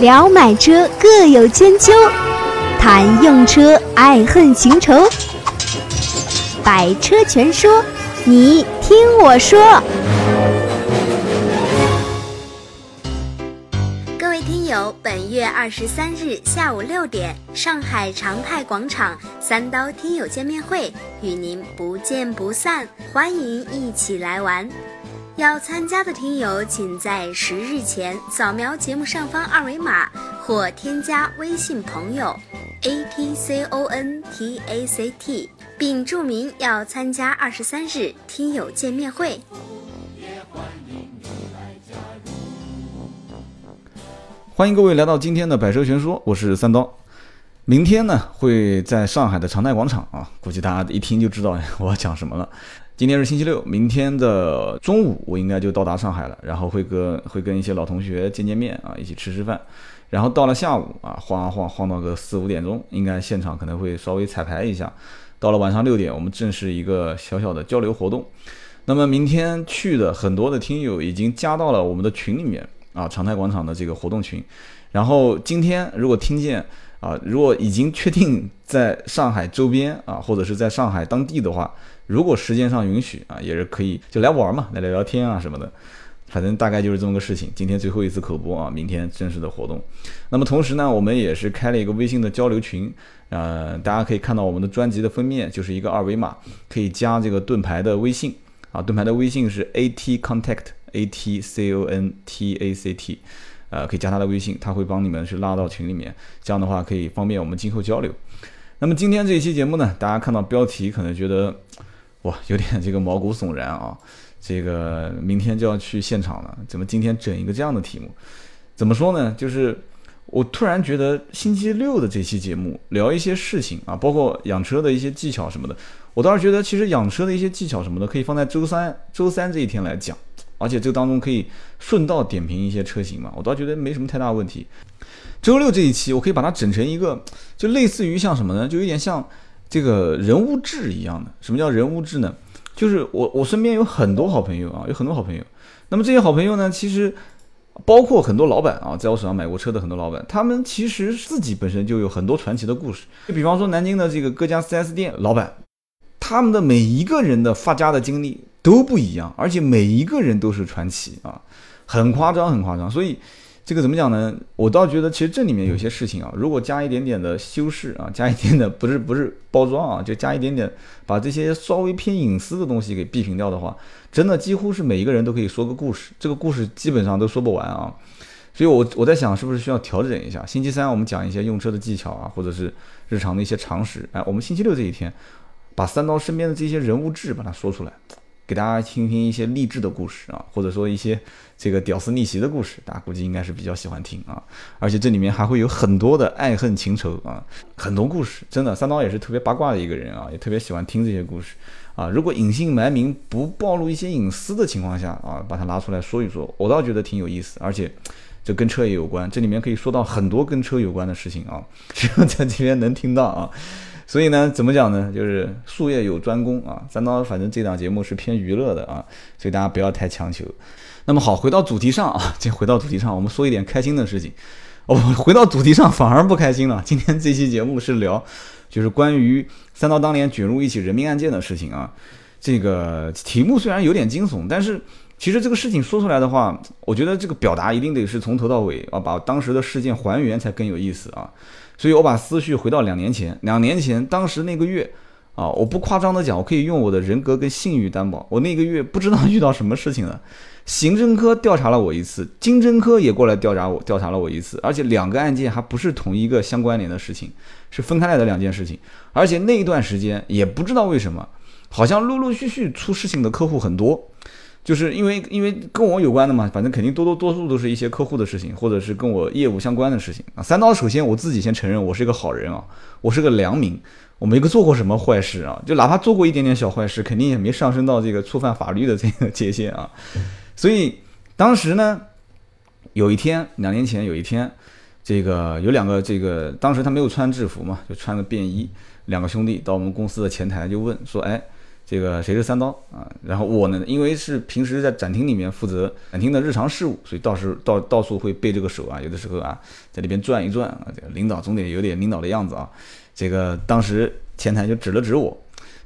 聊买车各有千秋，谈用车爱恨情仇。百车全说，你听我说。各位听友，本月二十三日下午六点，上海长泰广场三刀听友见面会，与您不见不散，欢迎一起来玩。要参加的听友，请在十日前扫描节目上方二维码，或添加微信朋友 a t c o n t a c t，并注明要参加二十三日听友见面会。欢迎各位来到今天的百车全说，我是三刀。明天呢会在上海的长泰广场啊，估计大家一听就知道我要讲什么了。今天是星期六，明天的中午我应该就到达上海了，然后会跟会跟一些老同学见见面啊，一起吃吃饭，然后到了下午啊，晃啊晃晃到个四五点钟，应该现场可能会稍微彩排一下。到了晚上六点，我们正式一个小小的交流活动。那么明天去的很多的听友已经加到了我们的群里面啊，长泰广场的这个活动群。然后今天如果听见啊，如果已经确定在上海周边啊，或者是在上海当地的话。如果时间上允许啊，也是可以就来玩嘛，来聊聊天啊什么的，反正大概就是这么个事情。今天最后一次口播啊，明天正式的活动。那么同时呢，我们也是开了一个微信的交流群，呃，大家可以看到我们的专辑的封面就是一个二维码，可以加这个盾牌的微信啊，盾牌的微信是 A T Contact A T C O N T A C T，呃，可以加他的微信，他会帮你们去拉到群里面，这样的话可以方便我们今后交流。那么今天这一期节目呢，大家看到标题可能觉得。哇，有点这个毛骨悚然啊！这个明天就要去现场了，怎么今天整一个这样的题目？怎么说呢？就是我突然觉得星期六的这期节目聊一些事情啊，包括养车的一些技巧什么的，我倒是觉得其实养车的一些技巧什么的可以放在周三周三这一天来讲，而且这个当中可以顺道点评一些车型嘛，我倒觉得没什么太大问题。周六这一期我可以把它整成一个，就类似于像什么呢？就有点像。这个人物志一样的，什么叫人物志呢？就是我我身边有很多好朋友啊，有很多好朋友。那么这些好朋友呢，其实包括很多老板啊，在我手上买过车的很多老板，他们其实自己本身就有很多传奇的故事。就比方说南京的这个各家 4S 店老板，他们的每一个人的发家的经历都不一样，而且每一个人都是传奇啊，很夸张，很夸张。所以。这个怎么讲呢？我倒觉得，其实这里面有些事情啊，如果加一点点的修饰啊，加一点点不是不是包装啊，就加一点点，把这些稍微偏隐私的东西给避平掉的话，真的几乎是每一个人都可以说个故事，这个故事基本上都说不完啊。所以，我我在想，是不是需要调整一下？星期三我们讲一些用车的技巧啊，或者是日常的一些常识。哎，我们星期六这一天，把三刀身边的这些人物志把它说出来。给大家听听一些励志的故事啊，或者说一些这个屌丝逆袭的故事，大家估计应该是比较喜欢听啊。而且这里面还会有很多的爱恨情仇啊，很多故事。真的，三刀也是特别八卦的一个人啊，也特别喜欢听这些故事啊。如果隐姓埋名，不暴露一些隐私的情况下啊，把它拿出来说一说，我倒觉得挺有意思。而且这跟车也有关，这里面可以说到很多跟车有关的事情啊，只要在这边能听到啊。所以呢，怎么讲呢？就是术业有专攻啊。三刀反正这档节目是偏娱乐的啊，所以大家不要太强求。那么好，回到主题上啊，这回到主题上，我们说一点开心的事情。哦，回到主题上反而不开心了。今天这期节目是聊，就是关于三刀当年卷入一起人命案件的事情啊。这个题目虽然有点惊悚，但是其实这个事情说出来的话，我觉得这个表达一定得是从头到尾啊，把当时的事件还原才更有意思啊。所以我把思绪回到两年前，两年前当时那个月，啊，我不夸张的讲，我可以用我的人格跟信誉担保，我那个月不知道遇到什么事情了。刑侦科调查了我一次，经侦科也过来调查我，调查了我一次，而且两个案件还不是同一个相关联的事情，是分开来的两件事情。而且那一段时间也不知道为什么，好像陆陆续续出事情的客户很多。就是因为因为跟我有关的嘛，反正肯定多多多数都是一些客户的事情，或者是跟我业务相关的事情啊。三刀首先我自己先承认，我是一个好人啊，我是个良民，我没个做过什么坏事啊，就哪怕做过一点点小坏事，肯定也没上升到这个触犯法律的这个界限啊。所以当时呢，有一天两年前有一天，这个有两个这个当时他没有穿制服嘛，就穿个便衣，两个兄弟到我们公司的前台就问说，哎。这个谁是三刀啊？然后我呢，因为是平时在展厅里面负责展厅的日常事务，所以到时到到处会背这个手啊，有的时候啊，在那边转一转啊，这个领导总得有点领导的样子啊。这个当时前台就指了指我，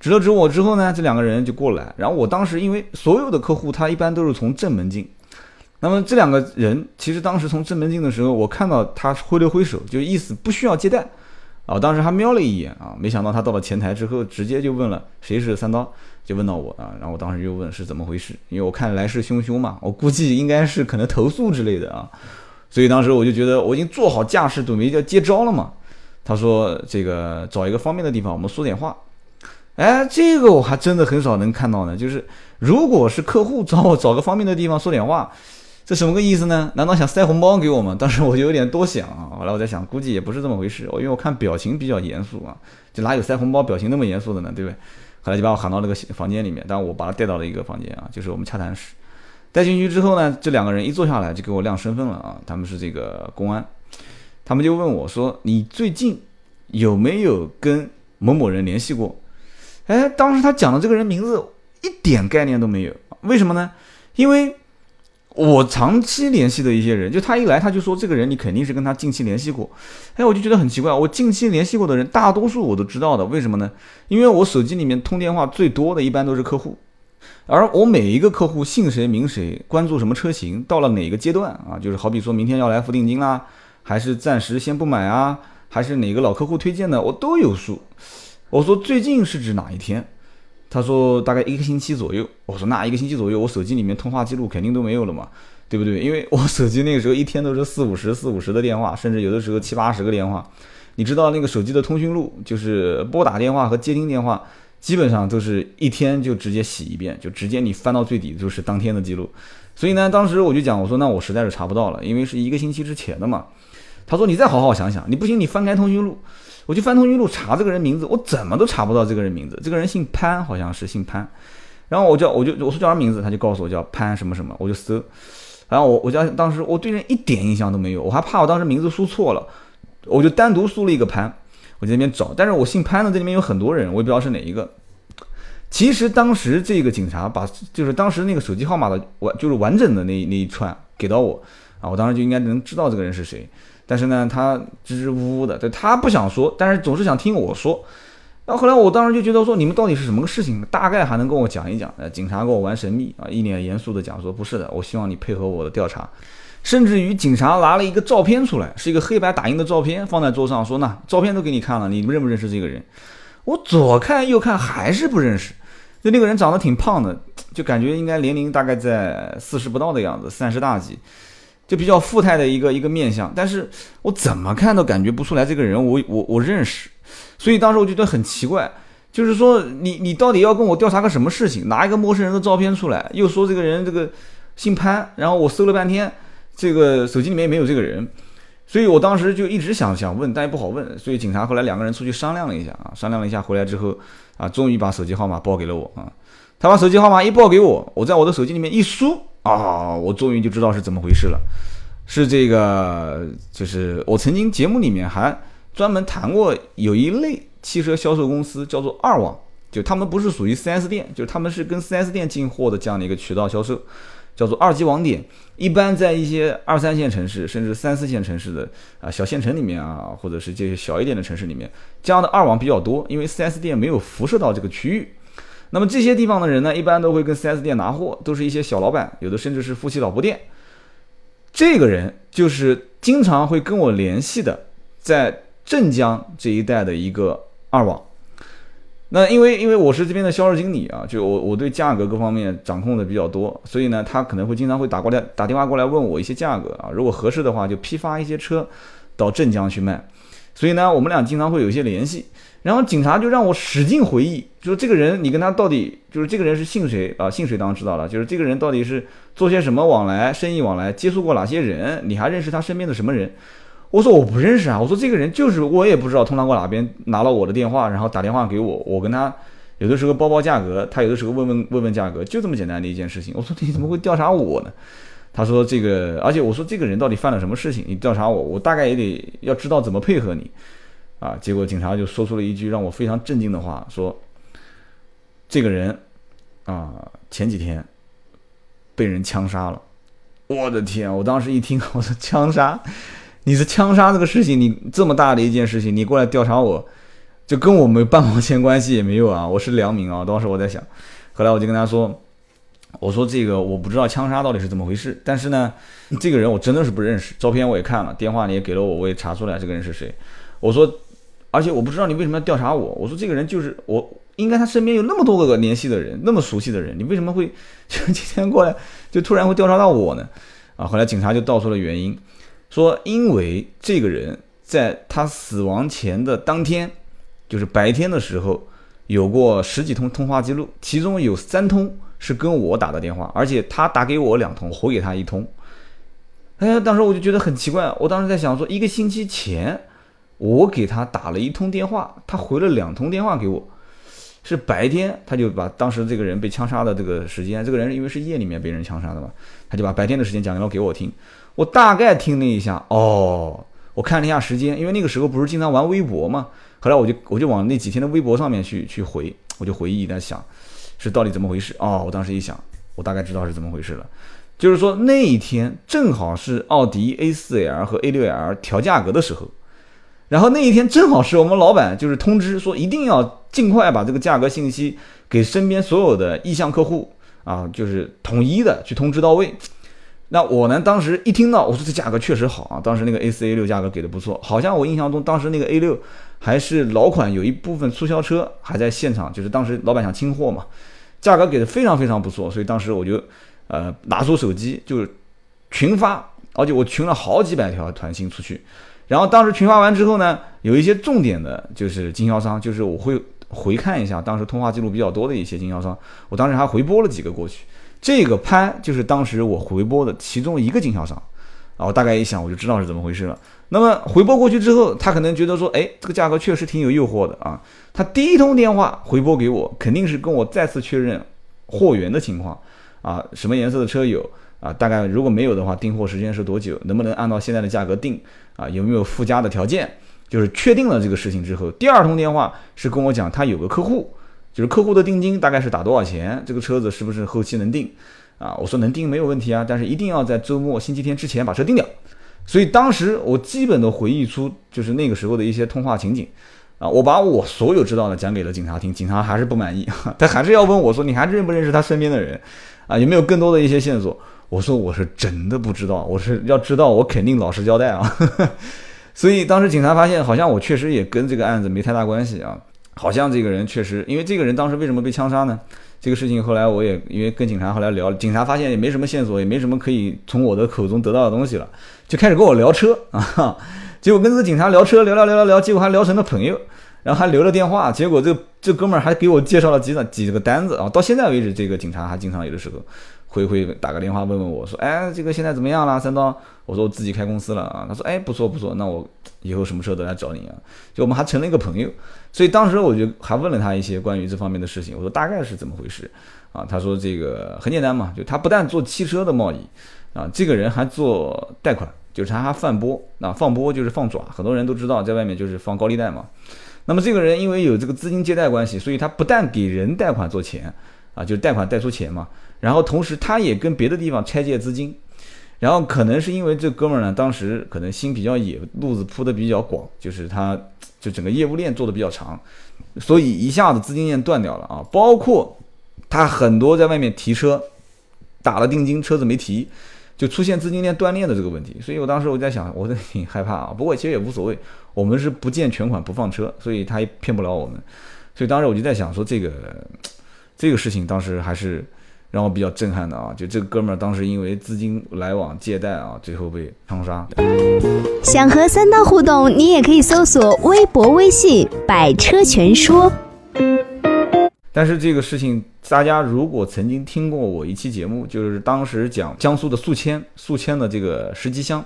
指了指我之后呢，这两个人就过来。然后我当时因为所有的客户他一般都是从正门进，那么这两个人其实当时从正门进的时候，我看到他挥了挥手，就意思不需要接待。啊，当时还瞄了一眼啊，没想到他到了前台之后，直接就问了谁是三刀，就问到我啊，然后我当时就问是怎么回事，因为我看来势汹汹嘛，我估计应该是可能投诉之类的啊，所以当时我就觉得我已经做好架势准备要接招了嘛。他说这个找一个方便的地方，我们说点话。哎，这个我还真的很少能看到呢，就是如果是客户找我找个方便的地方说点话。这什么个意思呢？难道想塞红包给我吗？当时我就有点多想啊。后来我在想，估计也不是这么回事。我因为我看表情比较严肃啊，就哪有塞红包表情那么严肃的呢？对不对？后来就把我喊到那个房间里面，但我把他带到了一个房间啊，就是我们洽谈室。带进去之后呢，这两个人一坐下来就给我亮身份了啊，他们是这个公安。他们就问我说：“你最近有没有跟某某人联系过？”哎，当时他讲的这个人名字一点概念都没有。为什么呢？因为。我长期联系的一些人，就他一来他就说这个人你肯定是跟他近期联系过，哎，我就觉得很奇怪。我近期联系过的人，大多数我都知道的，为什么呢？因为我手机里面通电话最多的一般都是客户，而我每一个客户姓谁名谁，关注什么车型，到了哪个阶段啊，就是好比说明天要来付定金啦，还是暂时先不买啊，还是哪个老客户推荐的，我都有数。我说最近是指哪一天？他说大概一个星期左右，我说那一个星期左右，我手机里面通话记录肯定都没有了嘛，对不对？因为我手机那个时候一天都是四五十、四五十的电话，甚至有的时候七八十个电话。你知道那个手机的通讯录，就是拨打电话和接听电话，基本上都是一天就直接洗一遍，就直接你翻到最底就是当天的记录。所以呢，当时我就讲，我说那我实在是查不到了，因为是一个星期之前的嘛。他说你再好好想想，你不行你翻开通讯录。我去翻通讯录查这个人名字，我怎么都查不到这个人名字。这个人姓潘，好像是姓潘。然后我叫我就我说叫什名字，他就告诉我叫潘什么什么。我就搜，然后我我叫当时我对人一点印象都没有，我还怕我当时名字输错了，我就单独输了一个潘，我在那边找。但是我姓潘的这里面有很多人，我也不知道是哪一个。其实当时这个警察把就是当时那个手机号码的完就是完整的那那一串给到我啊，我当时就应该能知道这个人是谁。但是呢，他支支吾吾的，对他不想说，但是总是想听我说。然后后来我当时就觉得说，你们到底是什么个事情？大概还能跟我讲一讲。呃，警察跟我玩神秘啊，一脸严肃的讲说，不是的，我希望你配合我的调查。甚至于警察拿了一个照片出来，是一个黑白打印的照片，放在桌上说，那照片都给你看了，你们认不认识这个人？我左看右看还是不认识。就那个人长得挺胖的，就感觉应该年龄大概在四十不到的样子，三十大几。就比较富态的一个一个面相，但是我怎么看都感觉不出来这个人我我我认识，所以当时我觉得很奇怪，就是说你你到底要跟我调查个什么事情？拿一个陌生人的照片出来，又说这个人这个姓潘，然后我搜了半天，这个手机里面没有这个人，所以我当时就一直想想问，但也不好问，所以警察后来两个人出去商量了一下啊，商量了一下回来之后啊，终于把手机号码报给了我啊，他把手机号码一报给我，我在我的手机里面一输。啊，我终于就知道是怎么回事了，是这个，就是我曾经节目里面还专门谈过，有一类汽车销售公司叫做二网，就他们不是属于 4S 店，就是他们是跟 4S 店进货的这样的一个渠道销售，叫做二级网点。一般在一些二三线城市，甚至三四线城市的啊小县城里面啊，或者是这些小一点的城市里面，这样的二网比较多，因为 4S 店没有辐射到这个区域。那么这些地方的人呢，一般都会跟 4S 店拿货，都是一些小老板，有的甚至是夫妻老婆店。这个人就是经常会跟我联系的，在镇江这一带的一个二网。那因为因为我是这边的销售经理啊，就我我对价格各方面掌控的比较多，所以呢，他可能会经常会打过来打电话过来问我一些价格啊，如果合适的话，就批发一些车到镇江去卖。所以呢，我们俩经常会有一些联系。然后警察就让我使劲回忆，就是这个人，你跟他到底就是这个人是姓谁啊？姓谁当然知道了，就是这个人到底是做些什么往来、生意往来，接触过哪些人？你还认识他身边的什么人？我说我不认识啊，我说这个人就是我也不知道通常过哪边拿了我的电话，然后打电话给我，我跟他有的时候报报价格，他有的时候问问问问价格，就这么简单的一件事情。我说你怎么会调查我呢？他说这个，而且我说这个人到底犯了什么事情？你调查我，我大概也得要知道怎么配合你。啊！结果警察就说出了一句让我非常震惊的话，说：“这个人啊，前几天被人枪杀了。我的天！我当时一听，我说枪杀，你是枪杀这个事情，你这么大的一件事情，你过来调查我，就跟我没半毛钱关系也没有啊！我是良民啊！当时我在想，后来我就跟他说，我说这个我不知道枪杀到底是怎么回事，但是呢，这个人我真的是不认识，照片我也看了，电话你也给了我，我也查出来这个人是谁。我说，而且我不知道你为什么要调查我。我说这个人就是我。应该他身边有那么多个联系的人，那么熟悉的人，你为什么会就今天过来就突然会调查到我呢？啊，后来警察就道出了原因，说因为这个人在他死亡前的当天，就是白天的时候有过十几通通话记录，其中有三通是跟我打的电话，而且他打给我两通，回给他一通。哎呀，当时我就觉得很奇怪，我当时在想说，一个星期前我给他打了一通电话，他回了两通电话给我。是白天，他就把当时这个人被枪杀的这个时间，这个人因为是夜里面被人枪杀的嘛，他就把白天的时间讲了给我听。我大概听了一下，哦，我看了一下时间，因为那个时候不是经常玩微博嘛，后来我就我就往那几天的微博上面去去回，我就回忆在想，是到底怎么回事？哦，我当时一想，我大概知道是怎么回事了，就是说那一天正好是奥迪 A4L 和 A6L 调价格的时候。然后那一天正好是我们老板就是通知说一定要尽快把这个价格信息给身边所有的意向客户啊，就是统一的去通知到位。那我呢，当时一听到我说这价格确实好啊，当时那个 A 四 A 六价格给的不错，好像我印象中当时那个 A 六还是老款，有一部分促销车还在现场，就是当时老板想清货嘛，价格给的非常非常不错，所以当时我就呃拿出手机就群发，而且我群了好几百条团信出去。然后当时群发完之后呢，有一些重点的，就是经销商，就是我会回看一下当时通话记录比较多的一些经销商，我当时还回拨了几个过去。这个拍就是当时我回拨的其中一个经销商，然后大概一想我就知道是怎么回事了。那么回拨过去之后，他可能觉得说，哎，这个价格确实挺有诱惑的啊。他第一通电话回拨给我，肯定是跟我再次确认货源的情况啊，什么颜色的车有。啊，大概如果没有的话，订货时间是多久？能不能按照现在的价格定？啊，有没有附加的条件？就是确定了这个事情之后，第二通电话是跟我讲他有个客户，就是客户的定金大概是打多少钱？这个车子是不是后期能定？啊，我说能定没有问题啊，但是一定要在周末、星期天之前把车定掉。所以当时我基本的回忆出就是那个时候的一些通话情景，啊，我把我所有知道的讲给了警察听，警察还是不满意，他还是要问我说你还认不认识他身边的人？啊，有没有更多的一些线索？我说我是真的不知道，我是要知道我肯定老实交代啊。所以当时警察发现，好像我确实也跟这个案子没太大关系啊。好像这个人确实，因为这个人当时为什么被枪杀呢？这个事情后来我也因为跟警察后来聊，警察发现也没什么线索，也没什么可以从我的口中得到的东西了，就开始跟我聊车啊。结果跟这个警察聊车，聊聊聊聊聊，结果还聊成了朋友，然后还留了电话。结果这这哥们儿还给我介绍了几张几个单子啊。到现在为止，这个警察还经常有的时候。会会打个电话问问我说，哎，这个现在怎么样了？三刀，我说我自己开公司了啊。他说，哎，不错不错，那我以后什么车都来找你啊。就我们还成了一个朋友，所以当时我就还问了他一些关于这方面的事情。我说大概是怎么回事啊？他说这个很简单嘛，就他不但做汽车的贸易啊，这个人还做贷款，就是他还放波啊，放波就是放爪，很多人都知道，在外面就是放高利贷嘛。那么这个人因为有这个资金借贷关系，所以他不但给人贷款做钱啊，就是贷款贷出钱嘛。然后同时，他也跟别的地方拆借资金，然后可能是因为这哥们儿呢，当时可能心比较野，路子铺的比较广，就是他就整个业务链做的比较长，所以一下子资金链断掉了啊。包括他很多在外面提车，打了定金，车子没提，就出现资金链断裂的这个问题。所以我当时我在想，我都挺害怕啊。不过其实也无所谓，我们是不见全款不放车，所以他也骗不了我们。所以当时我就在想说，这个这个事情当时还是。让我比较震撼的啊，就这个哥们儿当时因为资金来往借贷啊，最后被枪杀。想和三刀互动，你也可以搜索微博、微信“百车全说”。但是这个事情，大家如果曾经听过我一期节目，就是当时讲江苏的宿迁，宿迁的这个石集乡，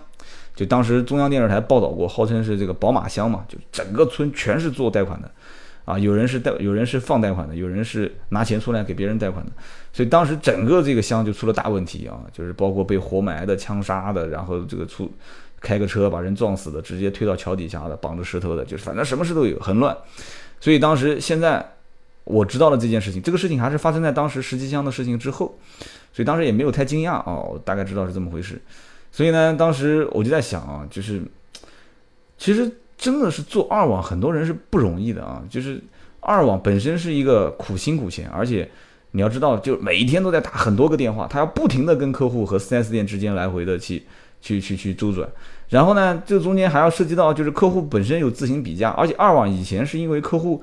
就当时中央电视台报道过，号称是这个宝马乡嘛，就整个村全是做贷款的。啊，有人是贷，有人是放贷款的，有人是拿钱出来给别人贷款的，所以当时整个这个乡就出了大问题啊，就是包括被活埋的、枪杀的，然后这个出开个车把人撞死的，直接推到桥底下的，绑着石头的，就是反正什么事都有，很乱。所以当时现在我知道了这件事情，这个事情还是发生在当时石岐乡的事情之后，所以当时也没有太惊讶哦，我大概知道是这么回事。所以呢，当时我就在想啊，就是其实真的是做二网，很多人是不容易的啊。就是二网本身是一个苦心苦钱，而且你要知道，就每一天都在打很多个电话，他要不停的跟客户和 4S 店之间来回的去去去去周转。然后呢，这中间还要涉及到就是客户本身有自行比价，而且二网以前是因为客户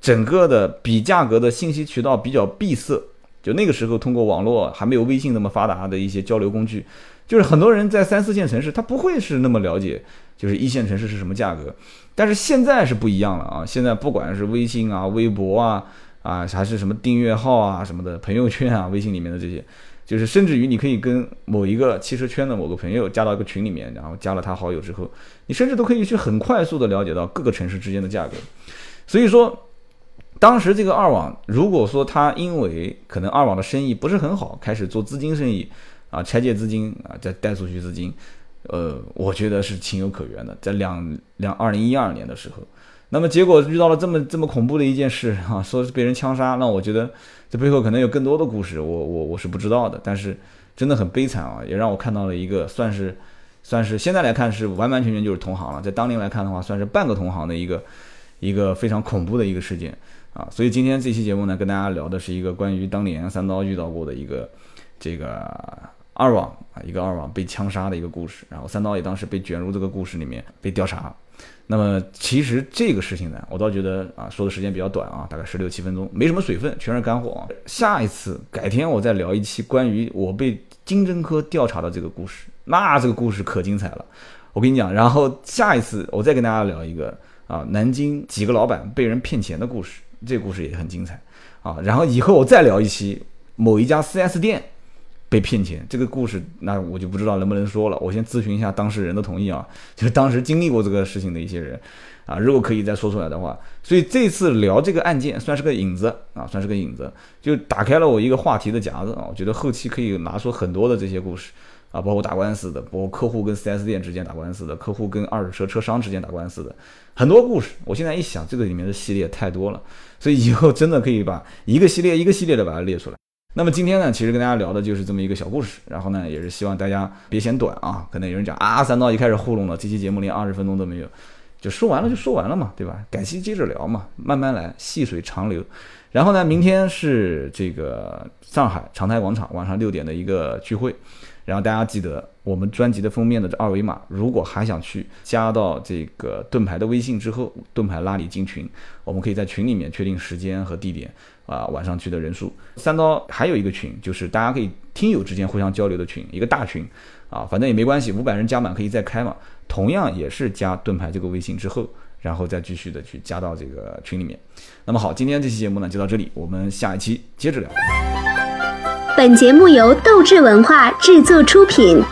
整个的比价格的信息渠道比较闭塞，就那个时候通过网络还没有微信那么发达的一些交流工具。就是很多人在三四线城市，他不会是那么了解，就是一线城市是什么价格。但是现在是不一样了啊！现在不管是微信啊、微博啊、啊还是什么订阅号啊什么的、朋友圈啊、微信里面的这些，就是甚至于你可以跟某一个汽车圈的某个朋友加到一个群里面，然后加了他好友之后，你甚至都可以去很快速的了解到各个城市之间的价格。所以说，当时这个二网，如果说他因为可能二网的生意不是很好，开始做资金生意。啊，拆借资金啊，再贷出去资金，呃，我觉得是情有可原的。在两两二零一二年的时候，那么结果遇到了这么这么恐怖的一件事啊，说是被人枪杀，那我觉得这背后可能有更多的故事，我我我是不知道的。但是真的很悲惨啊，也让我看到了一个算是算是现在来看是完完全全就是同行了，在当年来看的话，算是半个同行的一个一个非常恐怖的一个事件啊。所以今天这期节目呢，跟大家聊的是一个关于当年三刀遇到过的一个这个。二网啊，一个二网被枪杀的一个故事，然后三刀也当时被卷入这个故事里面被调查。那么其实这个事情呢，我倒觉得啊，说的时间比较短啊，大概十六七分钟，没什么水分，全是干货啊。下一次改天我再聊一期关于我被经侦科调查的这个故事，那这个故事可精彩了。我跟你讲，然后下一次我再跟大家聊一个啊，南京几个老板被人骗钱的故事，这故事也很精彩啊。然后以后我再聊一期某一家 4S 店。被骗钱这个故事，那我就不知道能不能说了。我先咨询一下当事人的同意啊，就是当时经历过这个事情的一些人啊，如果可以再说出来的话。所以这次聊这个案件算是个引子啊，算是个引子，就打开了我一个话题的夹子啊。我觉得后期可以拿出很多的这些故事啊，包括打官司的，包括客户跟 4S 店之间打官司的，客户跟二手车车商之间打官司的很多故事。我现在一想，这个里面的系列太多了，所以以后真的可以把一个系列一个系列的把它列出来。那么今天呢，其实跟大家聊的就是这么一个小故事，然后呢，也是希望大家别嫌短啊。可能有人讲啊，三刀一开始糊弄了，这期节目连二十分钟都没有，就说完了就说完了嘛，对吧？改期接着聊嘛，慢慢来，细水长流。然后呢，明天是这个上海长泰广场晚上六点的一个聚会。然后大家记得我们专辑的封面的这二维码，如果还想去加到这个盾牌的微信之后，盾牌拉你进群，我们可以在群里面确定时间和地点啊，晚上去的人数。三刀还有一个群，就是大家可以听友之间互相交流的群，一个大群啊，反正也没关系，五百人加满可以再开嘛。同样也是加盾牌这个微信之后，然后再继续的去加到这个群里面。那么好，今天这期节目呢就到这里，我们下一期接着聊。本节目由斗志文化制作出品。